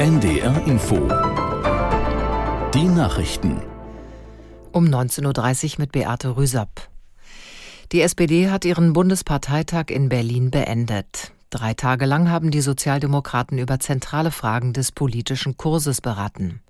NDR Info. Die Nachrichten. Um 19.30 Uhr mit Beate Rüsapp. Die SPD hat ihren Bundesparteitag in Berlin beendet. Drei Tage lang haben die Sozialdemokraten über zentrale Fragen des politischen Kurses beraten.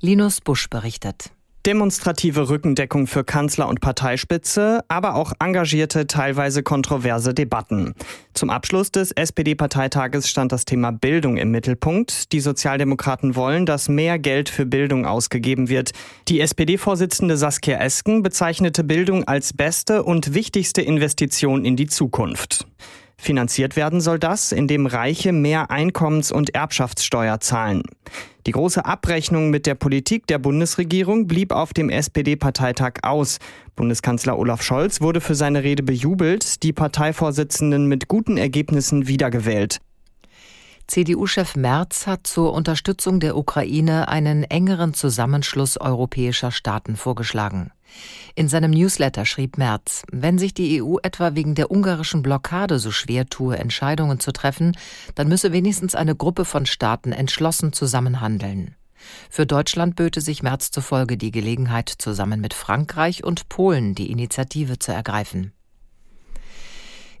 Linus Busch berichtet. Demonstrative Rückendeckung für Kanzler und Parteispitze, aber auch engagierte, teilweise kontroverse Debatten. Zum Abschluss des SPD-Parteitages stand das Thema Bildung im Mittelpunkt. Die Sozialdemokraten wollen, dass mehr Geld für Bildung ausgegeben wird. Die SPD-Vorsitzende Saskia Esken bezeichnete Bildung als beste und wichtigste Investition in die Zukunft. Finanziert werden soll das, indem Reiche mehr Einkommens- und Erbschaftssteuer zahlen. Die große Abrechnung mit der Politik der Bundesregierung blieb auf dem SPD-Parteitag aus. Bundeskanzler Olaf Scholz wurde für seine Rede bejubelt, die Parteivorsitzenden mit guten Ergebnissen wiedergewählt. CDU-Chef Merz hat zur Unterstützung der Ukraine einen engeren Zusammenschluss europäischer Staaten vorgeschlagen. In seinem Newsletter schrieb Merz, wenn sich die EU etwa wegen der ungarischen Blockade so schwer tue, Entscheidungen zu treffen, dann müsse wenigstens eine Gruppe von Staaten entschlossen zusammenhandeln. Für Deutschland böte sich Merz zufolge die Gelegenheit, zusammen mit Frankreich und Polen die Initiative zu ergreifen.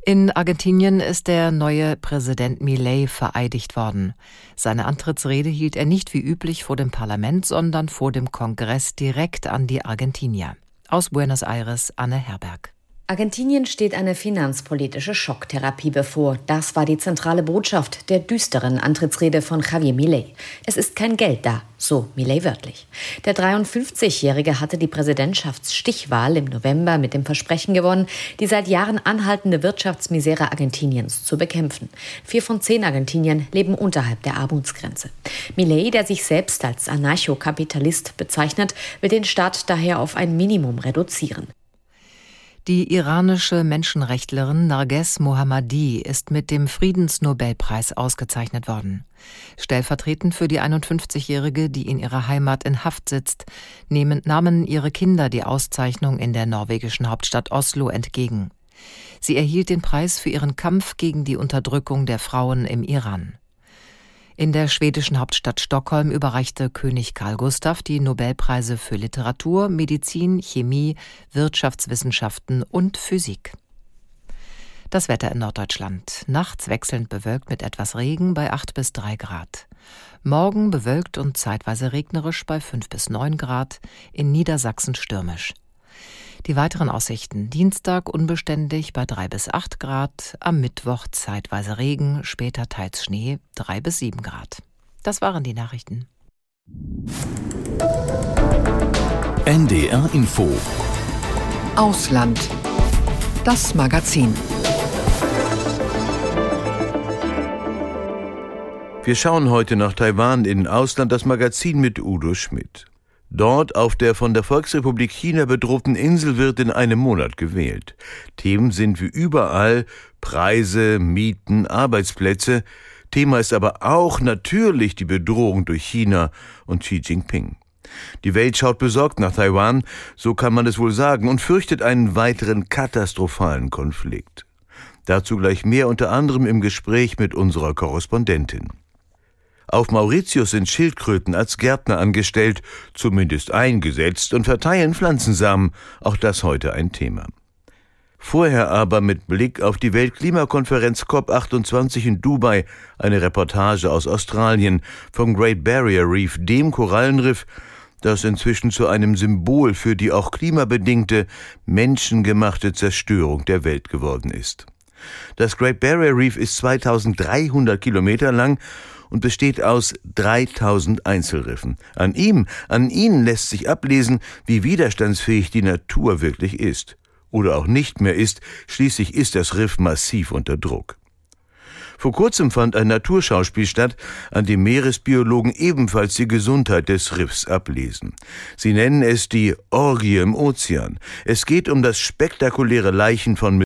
In Argentinien ist der neue Präsident Milei vereidigt worden. Seine Antrittsrede hielt er nicht wie üblich vor dem Parlament, sondern vor dem Kongress direkt an die Argentinier. Aus Buenos Aires Anne Herberg. Argentinien steht eine finanzpolitische Schocktherapie bevor. Das war die zentrale Botschaft der düsteren Antrittsrede von Javier Milei. Es ist kein Geld da, so Milei wörtlich. Der 53-Jährige hatte die Präsidentschaftsstichwahl im November mit dem Versprechen gewonnen, die seit Jahren anhaltende Wirtschaftsmisere Argentiniens zu bekämpfen. Vier von zehn Argentiniern leben unterhalb der Armutsgrenze. Milei, der sich selbst als Anarchokapitalist bezeichnet, will den Staat daher auf ein Minimum reduzieren. Die iranische Menschenrechtlerin Narges Mohammadi ist mit dem Friedensnobelpreis ausgezeichnet worden. Stellvertretend für die 51-Jährige, die in ihrer Heimat in Haft sitzt, nehmen, nahmen ihre Kinder die Auszeichnung in der norwegischen Hauptstadt Oslo entgegen. Sie erhielt den Preis für ihren Kampf gegen die Unterdrückung der Frauen im Iran. In der schwedischen Hauptstadt Stockholm überreichte König Karl Gustav die Nobelpreise für Literatur, Medizin, Chemie, Wirtschaftswissenschaften und Physik. Das Wetter in Norddeutschland. Nachts wechselnd bewölkt mit etwas Regen bei 8 bis 3 Grad. Morgen bewölkt und zeitweise regnerisch bei 5 bis 9 Grad. In Niedersachsen stürmisch. Die weiteren Aussichten. Dienstag unbeständig bei 3 bis 8 Grad, am Mittwoch zeitweise Regen, später teils Schnee 3 bis 7 Grad. Das waren die Nachrichten. NDR Info Ausland. Das Magazin. Wir schauen heute nach Taiwan in Ausland, das Magazin mit Udo Schmidt. Dort auf der von der Volksrepublik China bedrohten Insel wird in einem Monat gewählt. Themen sind wie überall Preise, Mieten, Arbeitsplätze. Thema ist aber auch natürlich die Bedrohung durch China und Xi Jinping. Die Welt schaut besorgt nach Taiwan, so kann man es wohl sagen, und fürchtet einen weiteren katastrophalen Konflikt. Dazu gleich mehr unter anderem im Gespräch mit unserer Korrespondentin. Auf Mauritius sind Schildkröten als Gärtner angestellt, zumindest eingesetzt und verteilen Pflanzensamen, auch das heute ein Thema. Vorher aber mit Blick auf die Weltklimakonferenz COP28 in Dubai eine Reportage aus Australien vom Great Barrier Reef, dem Korallenriff, das inzwischen zu einem Symbol für die auch klimabedingte, menschengemachte Zerstörung der Welt geworden ist. Das Great Barrier Reef ist 2300 Kilometer lang und besteht aus 3000 Einzelriffen. An ihm, an ihnen lässt sich ablesen, wie widerstandsfähig die Natur wirklich ist. Oder auch nicht mehr ist, schließlich ist das Riff massiv unter Druck. Vor kurzem fand ein Naturschauspiel statt, an dem Meeresbiologen ebenfalls die Gesundheit des Riffs ablesen. Sie nennen es die Orgie im Ozean. Es geht um das spektakuläre Leichen von